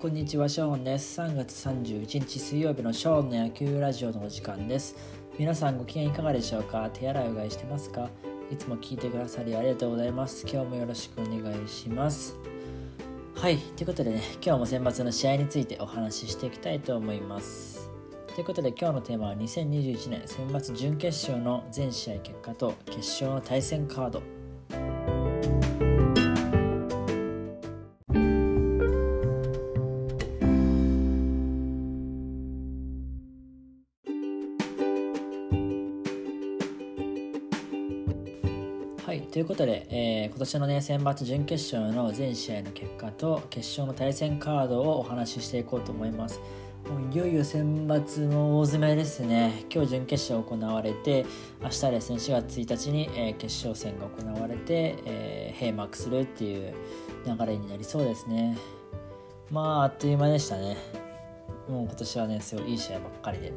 こんにちは、ショーンです。3月31日水曜日のショーンの野球ラジオのお時間です。皆さんご機嫌いかがでしょうか？手洗いうがいしてますか？いつも聞いてくださりありがとうございます。今日もよろしくお願いします。はい、ということでね、今日も選抜の試合についてお話ししていきたいと思います。ということで今日のテーマは2021年選抜準決勝の全試合結果と決勝の対戦カードということで、えー、今年のね選抜準決勝の全試合の結果と決勝の対戦カードをお話ししていこうと思います。もういよいよ選抜の大詰めですね。今日準決勝行われて、明日ですね、4月1日に、えー、決勝戦が行われて、えー、閉幕するっていう流れになりそうですね。まあ、あっという間でしたね。もう今年はね、すごいいい試合ばっかりで、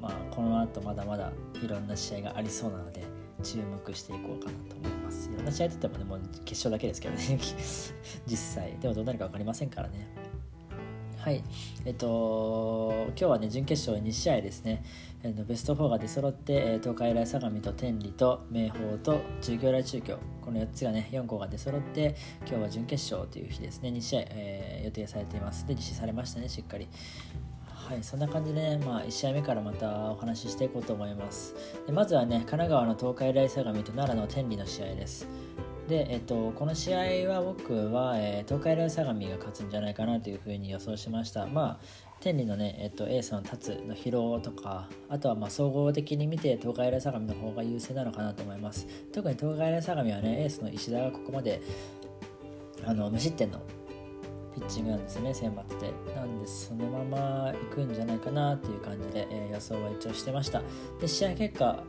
まあ、この後まだまだいろんな試合がありそうなので、注目していこうかなと思います。いろんな試合といってもね、もう決勝だけですけどね、実際。でもどうなるか分かりませんからね。はい。えっと、今日はね、準決勝2試合ですね。えベスト4が出揃って、東海大相模と天理と明豊と中京大中京、この4つがね、4校が出揃って、今日は準決勝という日ですね、2試合、えー、予定されています。で、実施されましたね、しっかり。はい、そんな感じでね、まあ、1試合目からまたお話ししていこうと思います。でまずはね、神奈川の東海大相模と奈良の天理の試合です。で、えっと、この試合は僕は、えー、東海大相模が勝つんじゃないかなというふうに予想しました。まあ、天理のね、えっと、エースの達の疲労とか、あとはまあ総合的に見て東海大相模の方が優勢なのかなと思います。特に東海大相模はね、エースの石田がここまであの無失点のピッチングなんですね、選抜で。なんで、そのまま行くんじゃないかなっていう感じで、えー、予想は一応してました。で、試合結果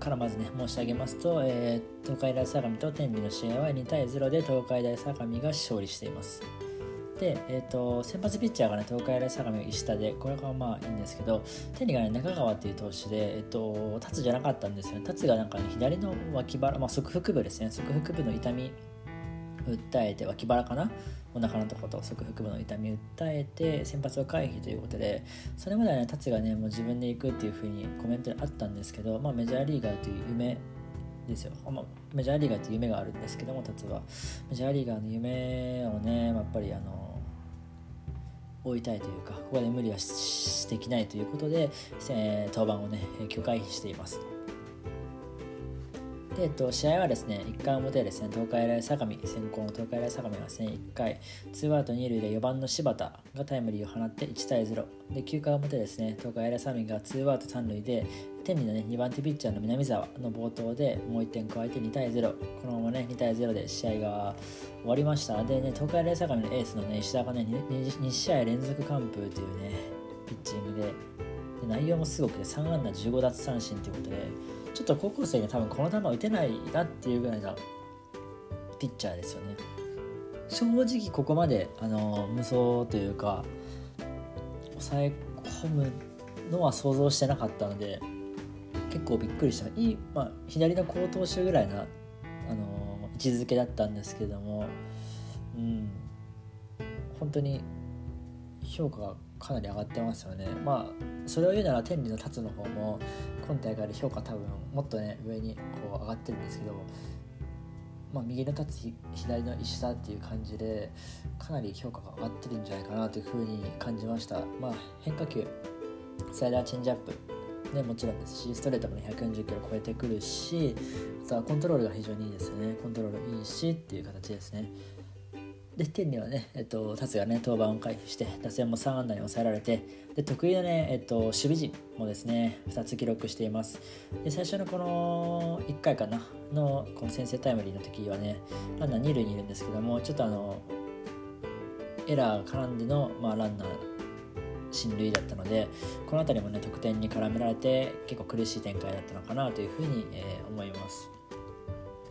からまずね、申し上げますと、えー、東海大相模と天理の試合は2対0で東海大相模が勝利しています。で、えーと、先発ピッチャーがね、東海大相模石田で、これがまあいいんですけど、天理がね、中川っていう投手で、えっ、ー、と、達じゃなかったんですよね。達がなんかね、左の脇腹、まあ、側腹部ですね、側腹部の痛み訴えて脇腹かなお腹のとこと側腹部の痛み訴えて先発を回避ということでそれまではね達がねもう自分で行くっていうふうにコメントにあったんですけど、まあ、メジャーリーガーという夢ですよ、まあ、メジャーリーガーという夢があるんですけども達は。メジャーリーガーの夢をね、まあ、やっぱりあの追いたいというかここで無理はしできないということで、えー、登板をね許回避していますで、えっと、試合はですね、1回表ですね、東海大相模、先行の東海大相模はですね、1回、ツーアウト2塁で4番の柴田がタイムリーを放って1対0。で、9回表ですね、東海大相模がツーアウト3塁で、天理のね、2番手ピッチャーの南沢の冒頭でもう1点加えて2対0。このままね、2対0で試合が終わりました。でね、東海大相模のエースのね、石田がね2、2試合連続完封というね、ピッチングで、で内容もすごくて3安打15奪三振ということで、ちょっと高校生に多分この球打てないなっていうぐらいのピッチャーですよね。正直ここまであの無双というか抑え込むのは想像してなかったので結構びっくりした。いい、まあ、左の好投手ぐらいなあの位置づけだったんですけども、うん、本当に評価がかなり上がってますよね。まあそれを言うなら天理の達の方も今大会で評価多分もっとね上にこう上がってるんですけど、まあ、右の立つ左の石田っていう感じでかなり評価が上がってるんじゃないかなというふうに感じました。まあ、変化球スライダーチェンジアップね、もちろんですしストレートも、ね、140キロ超えてくるしあとはコントロールが非常にいいですよねコントロールいいしっていう形ですねで天理はね、えっと、達がね登板を回避して打線も3安打に抑えられてで得意のね、えっと、守備陣もですね2つ記録しています。で最初のこの1回かなのこの先制タイムリーの時はねランナー2塁にいるんですけどもちょっとあのエラー絡んでの、まあ、ランナー進塁だったのでこの辺りもね得点に絡められて結構苦しい展開だったのかなというふうに、えー、思います、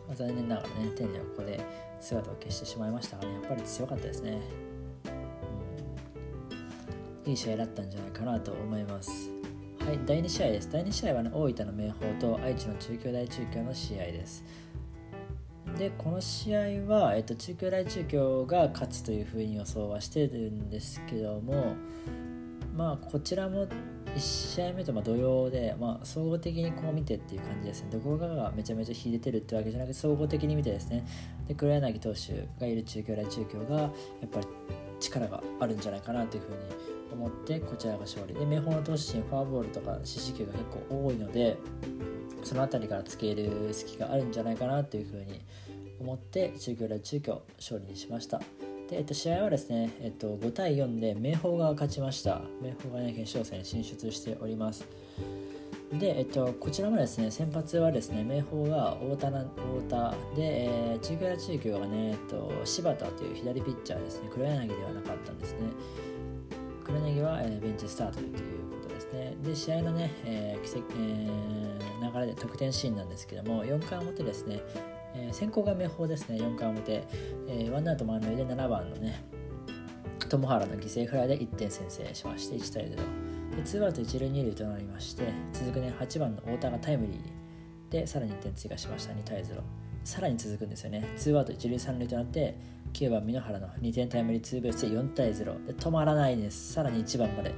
まあ、残念ながらね天理はここで姿を消してしまいましたがねやっぱり強かったですね、いい試合だったんじゃないかなと思います。はい第2試合です。第2試合は、ね、大分の明豊と愛知の中京大中京の試合です。で、この試合は、えっと、中京大中京が勝つというふうに予想はしてるんですけどもまあこちらも1試合目とま同様で、まあ、総合的にこう見てっていう感じですね。どこかがめちゃめちゃ秀でてるってわけじゃなくて総合的に見てですね。で黒柳投手がいる中京大中京がやっぱり力があるんじゃないかなというふうに思ってこちらが勝利。で明豊の投手陣フォアボールとか四死球が結構多いのでその辺りからつける隙があるんじゃないかなというふうに思って中京大中京勝利にしました。で、えっと、試合はですね、えっと、5対4で明豊が勝ちました明豊がね決勝戦進出しておりますで、えっと、こちらもですね、先発はですね、明豊が太田太田で、えー、中京大中京がね、えっと、柴田という左ピッチャーですね、黒柳ではなかったんですね。黒柳は、えー、ベンチスタートということですね。で、試合のね、えー奇跡えー、流れで得点シーンなんですけども、4回表ですね、えー、先行が明豊ですね、4回表、えー、ワンアウト満塁で7番のね、友原の犠牲フライで1点先制しまして、1対0。でツーアウト一塁二塁となりまして続くね8番の太田がタイムリーでさらに1点追加しました。2対0さらに続くんですよね。ツーアウト一塁三塁となって9番箕原の2点タイムリーツーベースで4対0で止まらないです。さらに1番まで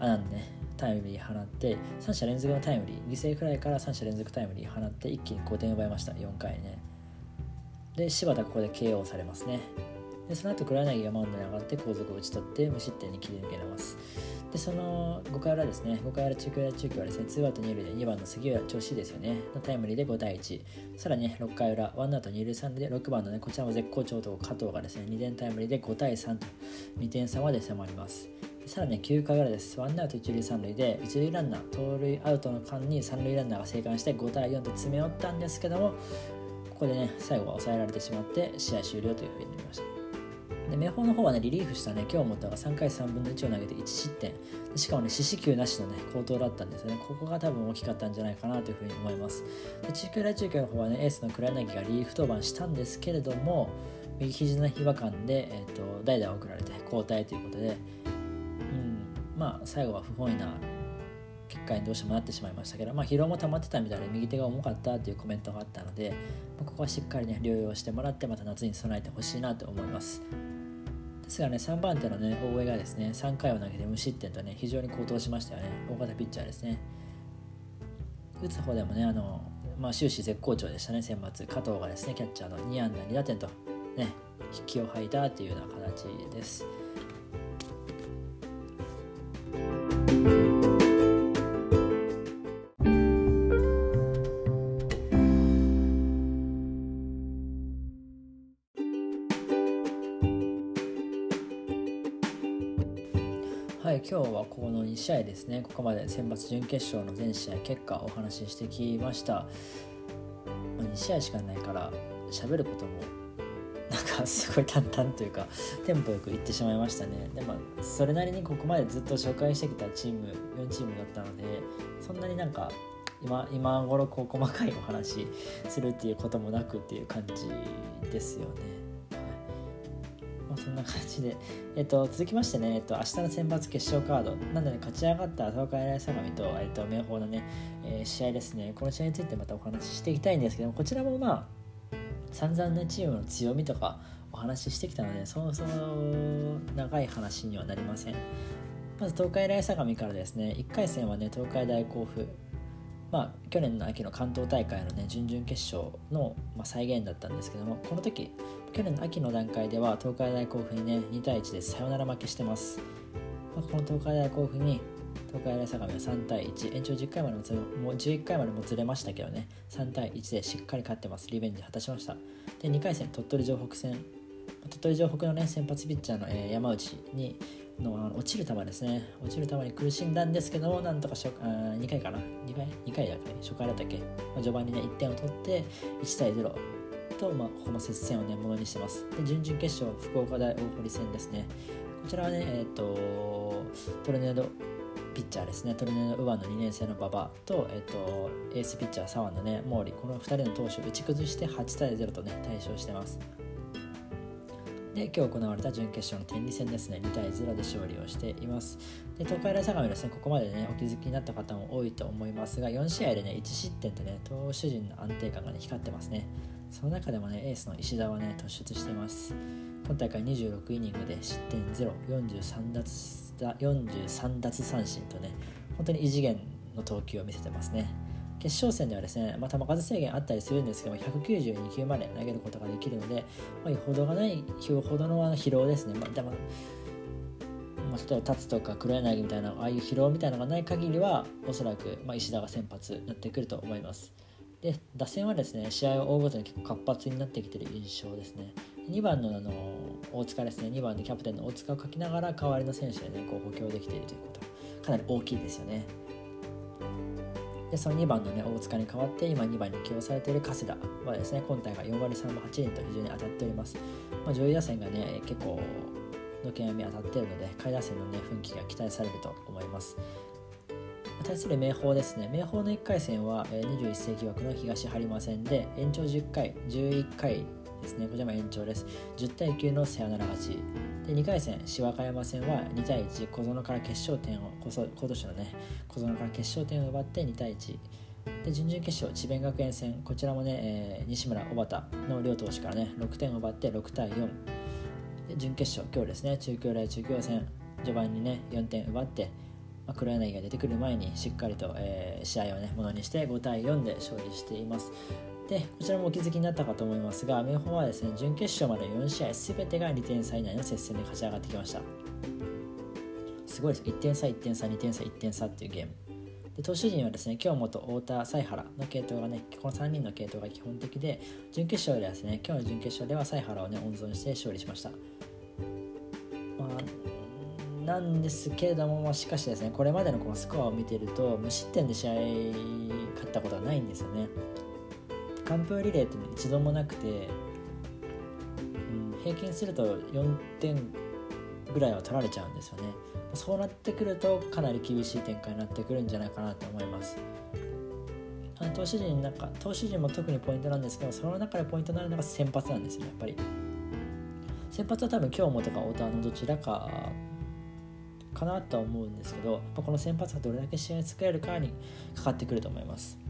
あなんでねタイムリー放って3者連続のタイムリー。犠牲フライから3者連続タイムリー放って一気に5点奪いました。4回ね。で柴田ここで KO されますね。でその後黒柳がマウンドに上がって後続を打ち取って無失点に切り抜けられます。でその5回裏ですね5回裏中京や中京はですねツーアウト2塁で2番の杉浦調子いいですよね。のタイムリーで5対1さらに、ね、6回裏ワンアウト2塁3塁で6番のねこちらも絶好調と加藤がですね2点タイムリーで5対3と2点差まで迫ります。さらに9回裏です。ワンアウト1塁3塁で、1塁ランナー、盗塁アウトの間に3塁ランナーが生還して5対4と詰め寄ったんですけども、こでね、最後は抑えられてしまって試合終了というふうになりました。で明豊の方はねリリーフしたね今日持ったが3回3分の1を投げて1失点。しかもね四死球なしのね好投だったんですよね。ここが多分大きかったんじゃないかなというふうに思います。で中京大中京の方はねエースの黒柳がリリーフ登板したんですけれども右肘の違和感で、えーと、代打を送られて交代ということで、うん、まあ最後は不本意な結果にどうしてもなってしまいましたけど、まあ、疲労も溜まってたみたいで右手が重かったというコメントがあったので、まあ、ここはしっかりね療養してもらってまた夏に備えてほしいなと思いますですがね、3番手のね、大江がですね、3回を投げて無失点とね、非常に好投しましたよね。大型ピッチャーですね。打つ方でもね、あの、まあ、終始絶好調でしたね、選抜。加藤がですね、キャッチャーの2安打2打点と、ね、引きを吐いたというような形です。はい今日はこの2試合ですね。ここまで選抜準決勝の全試合結果をお話ししてきました、ま、2試合しかないから喋ることもなんかすごい淡々というかテンポよくいってしまいましたね。でもそれなりにここまでずっと紹介してきたチーム4チームだったのでそんなになんか今今頃こう細かいお話するっていうこともなくっていう感じですよね、そんな感じで、えっと、続きましてね、えっと、明日の選抜決勝カード、なので、勝ち上がった東海大相模と、えっと、明豊のね、えー、試合ですね、この試合についてまたお話ししていきたいんですけども、こちらもまあ、散々ね、チームの強みとかお話ししてきたので、そもそも長い話にはなりません。まず東海大相模からですね、1回戦はね、東海大甲府、まあ、去年の秋の関東大会のね準々決勝の、まあ、再現だったんですけどもこの時去年の秋の段階では東海大甲府にね2対1でサヨナラ負けしてます、まあ、この東海大甲府に東海大相模は3対1延長10回までもつもう11回までもずれましたけどね3対1でしっかり勝ってます。リベンジ果たしました。で2回戦鳥取城北戦。鳥取城北のね先発ピッチャーの、え、山内にの落ちる球ですね。落ちる球に苦しんだんですけどもなんとか初あ2回かな。2回 ?2 回だっけ？初回だったっけ、まあ、序盤にね1点を取って1対0と、まあ、ここも接戦をねものにしてます。で準々決勝福岡大大堀戦ですね。こちらはねえっ、ー、とトルネードピッチャーですね。トルネード右腕の2年生の馬場。と,、えーと、エースピッチャー左腕のね毛利。この2人の投手を打ち崩して8対0とね対勝してます。で今日行われた準決勝の天理戦ですね。2対0で勝利をしています。で東海大相模ですねここまでねお気づきになった方も多いと思いますが4試合でね1失点とね投手陣の安定感がね光ってますね。その中でもねエースの石田はね突出しています。今大会26イニングで失点043奪 ,43 奪三振とね本当に異次元の投球を見せてますね。決勝戦ではですね、まあ、球数制限あったりするんですけども192球まで投げることができるので、まあ、よほどがないよほどの疲労ですね、まあ、でもまあ、例えば立つとか黒柳みたいなああいう疲労みたいなのがない限りはおそらく、まあ、石田が先発になってくると思います。で打線はですね試合を追うごとに結構活発になってきてる印象ですね。2番のあの大塚ですね。2番でキャプテンの大塚を書きながら代わりの選手でねこう補強できているということ。かなり大きいですよね。でその2番の、ね、大塚に代わって今2番に起用されている加世田はですね今大会4割3分8厘と非常に当たっております、まあ、上位打線がね結構のけ網当たっているので下位打線の、ね、奮起が期待されると思います。対する明豊ですね。明豊の1回戦は21世紀枠の東張間戦で延長10回11回ですね。こちらも延長です。10対9のサヨナラ勝ちで2回戦芝和山戦は2対1小園から決勝点を今年のね小園から決勝点を奪って2対1で準々決勝智弁学園戦。こちらもね、えー、西村小畑の両投手からね6点を奪って6対4で準決勝今日ですね。中京大中京戦。序盤にね4点奪ってまあ、黒柳が出てくる前にしっかりと、えー、試合をねものにして5対4で勝利しています。でこちらもお気づきになったかと思いますが明豊はですね準決勝まで4試合全てが2点差以内の接戦で勝ち上がってきました。すごいです1点差1点差2点差1点差っていうゲーム。で投手陣はですね京本太田犀原の系統がねこの3人の系統が基本的で準決勝ではですね今日の準決勝では犀原をね温存して勝利しました。まあなんですけれども、しかしですねこれまでのこのスコアを見てると無失点で試合勝ったことはないんですよね。完封リレーって一度もなくて、うん、平均すると4点ぐらいは取られちゃうんですよね。そうなってくるとかなり厳しい展開になってくるんじゃないかなと思います。投手陣なんか投手陣も特にポイントなんですけどその中でポイントになるのが先発なんですよやっぱり。先発は多分今日もとか太田のどちらかかなとは思うんですけど、この先発がどれだけ試合作れるかにかかってくると思います。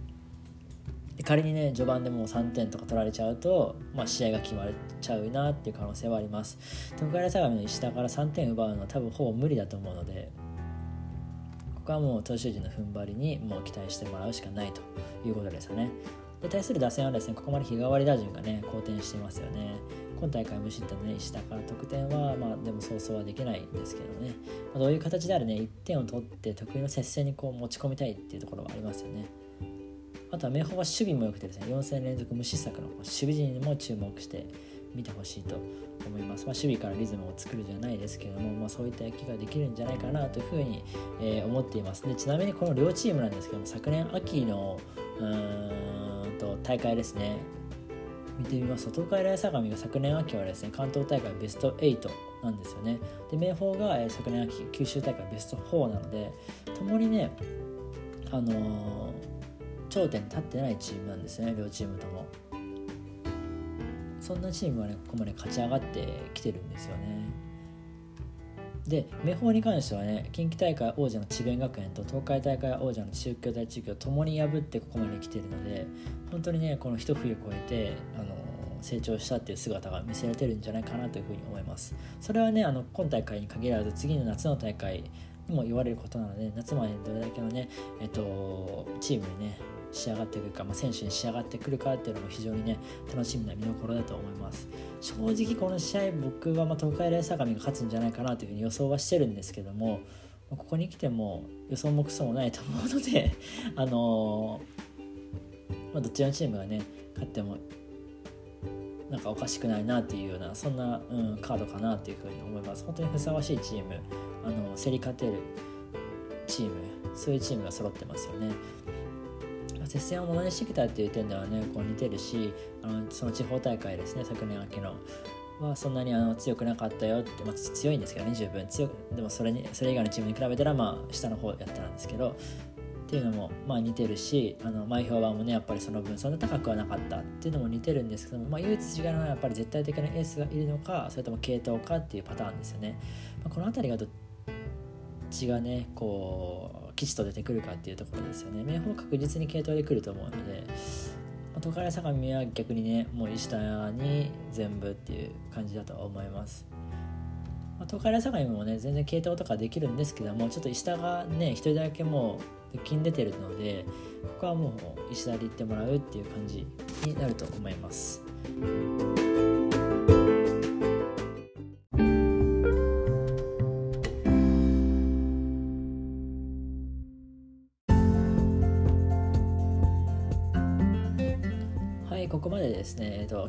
で仮にね序盤でもう3点とか取られちゃうと、まあ、試合が決まっちゃうなっていう可能性はあります。東海大相模の石田から3点奪うのは多分ほぼ無理だと思うのでここはもう投手陣の踏ん張りにもう期待してもらうしかないということですよね。で対する打線はですねここまで日替わり打順がね好転していますよね。今大会無失点のね石田から得点はまあでもそうそうはできないんですけどね、まあ、どういう形であるね1点を取って得意の接戦にこう持ち込みたいっていうところはありますよね。あとは明豊は守備も良くてですね4戦連続無失策の守備陣にも注目して見てほしいと思います、まあ、守備からリズムを作るじゃないですけども、まあ、そういった野球ができるんじゃないかなというふうに、えー、思っています。でちなみにこの両チームなんですけども昨年秋のうんと大会ですね。見てみますと東海大相模が昨年秋はですね関東大会ベスト8なんですよね。で明豊が、え昨年秋九州大会ベスト4なのでともにねあのー、頂点に立ってないチームなんですね両チームとも。そんなチームはねここまで勝ち上がってきてるんですよね。で明豊に関してはね近畿大会王者の智弁学園と東海大会王者の中京大中京ともに破ってここまで来てるので本当にねこの一冬越えてあの成長したっていう姿が見せられてるんじゃないかなというふうに思います。それはねあの今大会に限らず次の夏の大会にも言われることなので夏までどれだけのね、えっと、チームにね仕上がってくるか、まあ、選手に仕上がってくるかっていうのも非常にね楽しみな見どころだと思います。正直この試合僕はま東海大相模が勝つんじゃないかなというふうに予想はしてるんですけどもここに来ても予想もクソもないと思うので あのー、まあ、どっちのチームがね勝ってもなんかおかしくないなっていうようなそんな、うん、カードかなというふうに思います。本当にふさわしいチームあの競り勝てるチームそういうチームが揃ってますよね。接戦をものにしてきたっていう点ではねこう似てるしあのその地方大会ですね昨年秋のはそんなにあの強くなかったよって、まあ、強いんですけどね十分。強くでもそれにそれ以外のチームに比べたらまあ下の方やったんですけどっていうのもまあ似てるしあの前評判もねやっぱりその分そんな高くはなかったっていうのも似てるんですけども、まあ、唯一違うのはやっぱり絶対的なエースがいるのかそれとも系統かっていうパターンですよね、まあ、この辺りがどっちがねこう吉と出てくるかっていうところですよね明豊確実に系統で来ると思うので東海相模は逆にねもう石田に全部っていう感じだと思いますま、東海大相模もね全然系統とかできるんですけどもちょっと石田がね一人だけもう金出てるのでここはもう石田で行ってもらうっていう感じになると思います。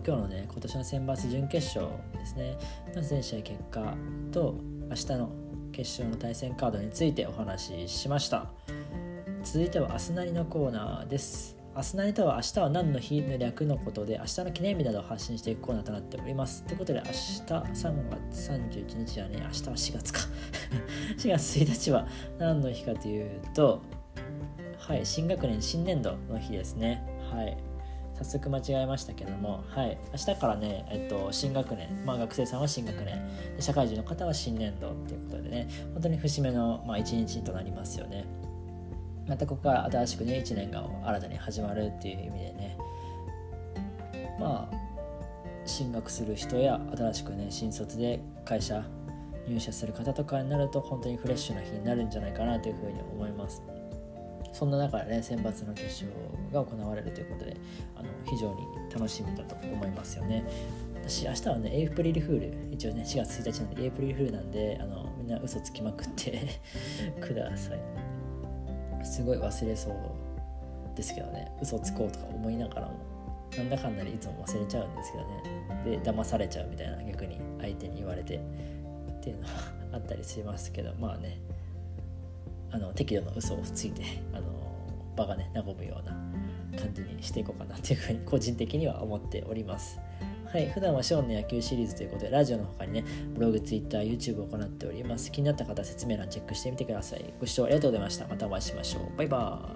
今日のね、今年の選抜準決勝ですね、の全試合結果と、明日の決勝の対戦カードについてお話ししました。続いては、明日なりのコーナーです。明日なりとは明日は何の日の略のことで明日の記念日などを発信していくコーナーとなっております。ということで明日3月31日はね、明日は4月か 4月1日は何の日かというと、はい、新学年新年度の日ですね。はい。早速間違えましたけども、はい、明日からね、えっと、新学年、まあ、学生さんは新学年社会人の方は新年度っていうことでね本当に節目の、まあ、日となりますよね。またここから新しくね1年が新たに始まるっていう意味でねまあ進学する人や新しくね新卒で会社入社する方とかになると本当にフレッシュな日になるんじゃないかなというふうに思いそんな中でね選抜の決勝が行われるということであの非常に楽しみだと思いますよね。私明日はねエイプリルフール一応ね4月1日なんでエイプリルフールなんであのみんな嘘つきまくって ください。すごい忘れそうですけどね嘘つこうとか思いながらもなんだかんだでいつも忘れちゃうんですけどね。で騙されちゃうみたいな逆に相手に言われてっていうのはあったりしますけどまあね。あの適度な嘘をついてあの場がね和むような感じにしていこうかなというふうに個人的には思っております。はい、普段はショーンの野球シリーズということで、ラジオの他にね、ブログ、ツイッター、YouTube を行っております。気になった方は説明欄チェックしてみてください。ご視聴ありがとうございました。またお会いしましょう。バイバーイ。